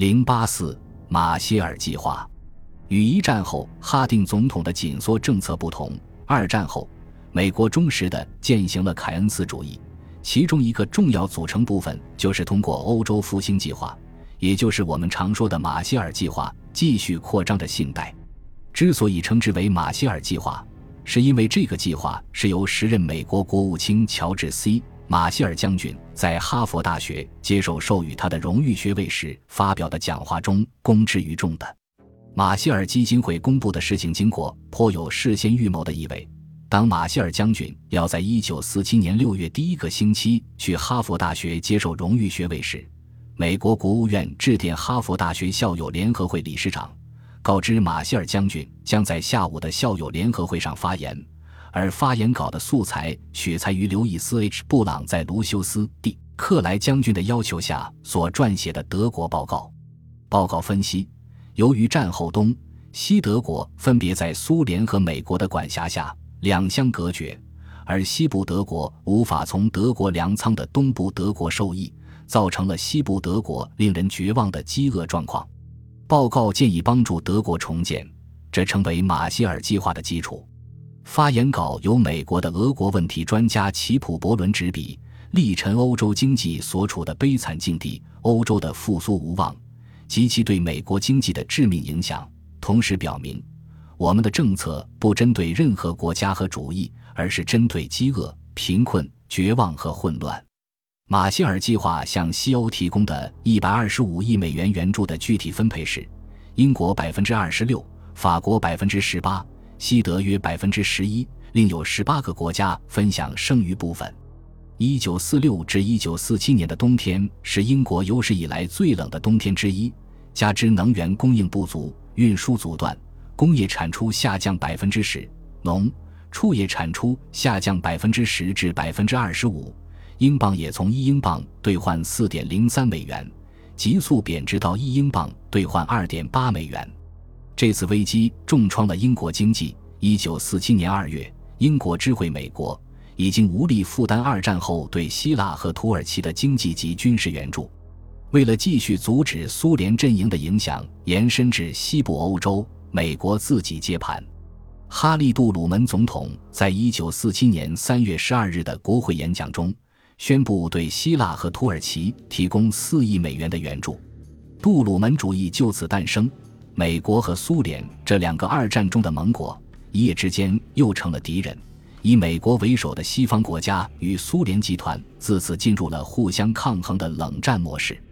零八四马歇尔计划与一战后哈定总统的紧缩政策不同，二战后美国忠实地践行了凯恩斯主义，其中一个重要组成部分就是通过欧洲复兴计划，也就是我们常说的马歇尔计划，继续扩张着信贷。之所以称之为马歇尔计划，是因为这个计划是由时任美国国务卿乔治 ·C。马歇尔将军在哈佛大学接受授予他的荣誉学位时发表的讲话中公之于众的。马歇尔基金会公布的事情经过颇有事先预谋的意味。当马歇尔将军要在1947年6月第一个星期去哈佛大学接受荣誉学位时，美国国务院致电哈佛大学校友联合会理事长，告知马歇尔将军将在下午的校友联合会上发言。而发言稿的素材取材于刘易斯 ·H· 布朗在卢修斯 ·D· 克莱将军的要求下所撰写的德国报告。报告分析，由于战后东西德国分别在苏联和美国的管辖下，两相隔绝，而西部德国无法从德国粮仓的东部德国受益，造成了西部德国令人绝望的饥饿状况。报告建议帮助德国重建，这成为马歇尔计划的基础。发言稿由美国的俄国问题专家齐普伯伦执笔，力陈欧洲经济所处的悲惨境地，欧洲的复苏无望及其对美国经济的致命影响。同时表明，我们的政策不针对任何国家和主义，而是针对饥饿、贫困、绝望和混乱。马歇尔计划向西欧提供的一百二十五亿美元援助的具体分配是：英国百分之二十六，法国百分之十八。西德约百分之十一，另有十八个国家分享剩余部分。一九四六至一九四七年的冬天是英国有史以来最冷的冬天之一，加之能源供应不足、运输阻断，工业产出下降百分之十，农畜业产出下降百分之十至百分之二十五，英镑也从一英镑兑换四点零三美元，急速贬值到一英镑兑换二点八美元。这次危机重创了英国经济。一九四七年二月，英国知会美国，已经无力负担二战后对希腊和土耳其的经济及军事援助。为了继续阻止苏联阵营的影响延伸至西部欧洲，美国自己接盘。哈利·杜鲁门总统在一九四七年三月十二日的国会演讲中，宣布对希腊和土耳其提供四亿美元的援助。杜鲁门主义就此诞生。美国和苏联这两个二战中的盟国，一夜之间又成了敌人。以美国为首的西方国家与苏联集团自此进入了互相抗衡的冷战模式。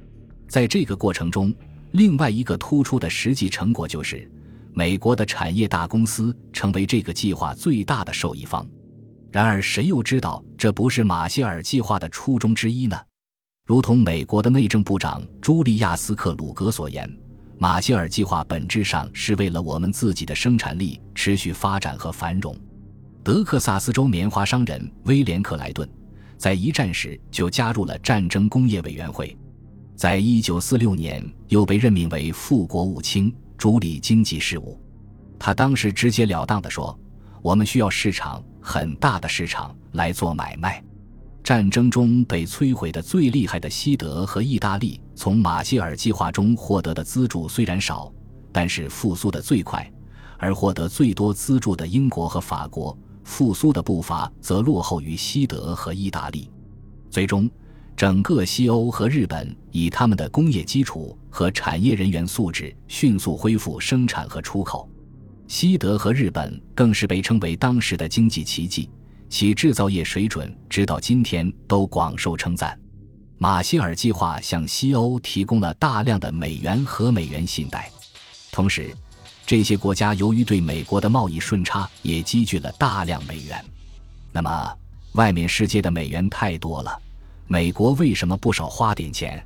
在这个过程中，另外一个突出的实际成果就是，美国的产业大公司成为这个计划最大的受益方。然而，谁又知道这不是马歇尔计划的初衷之一呢？如同美国的内政部长朱利亚斯·克鲁格所言。马歇尔计划本质上是为了我们自己的生产力持续发展和繁荣。德克萨斯州棉花商人威廉·克莱顿在一战时就加入了战争工业委员会，在一九四六年又被任命为副国务卿，主理经济事务。他当时直截了当地说：“我们需要市场，很大的市场来做买卖。”战争中被摧毁的最厉害的西德和意大利，从马歇尔计划中获得的资助虽然少，但是复苏的最快；而获得最多资助的英国和法国，复苏的步伐则落后于西德和意大利。最终，整个西欧和日本以他们的工业基础和产业人员素质迅速恢复生产和出口。西德和日本更是被称为当时的经济奇迹。其制造业水准直到今天都广受称赞。马歇尔计划向西欧提供了大量的美元和美元信贷，同时，这些国家由于对美国的贸易顺差也积聚了大量美元。那么，外面世界的美元太多了，美国为什么不少花点钱？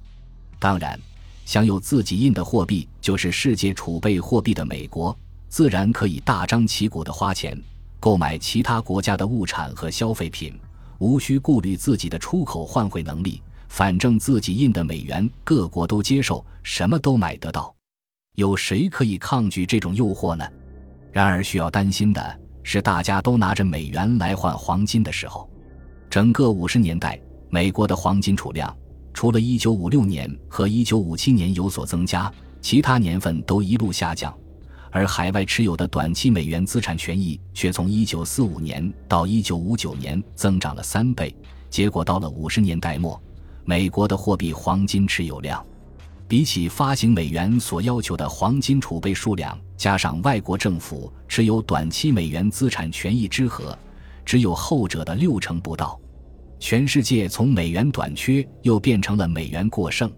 当然，享有自己印的货币就是世界储备货币的美国，自然可以大张旗鼓地花钱。购买其他国家的物产和消费品，无需顾虑自己的出口换汇能力，反正自己印的美元各国都接受，什么都买得到，有谁可以抗拒这种诱惑呢？然而需要担心的是，大家都拿着美元来换黄金的时候，整个五十年代，美国的黄金储量除了1956年和1957年有所增加，其他年份都一路下降。而海外持有的短期美元资产权益却从1945年到1959年增长了三倍。结果到了50年代末，美国的货币黄金持有量，比起发行美元所要求的黄金储备数量，加上外国政府持有短期美元资产权益之和，只有后者的六成不到。全世界从美元短缺又变成了美元过剩。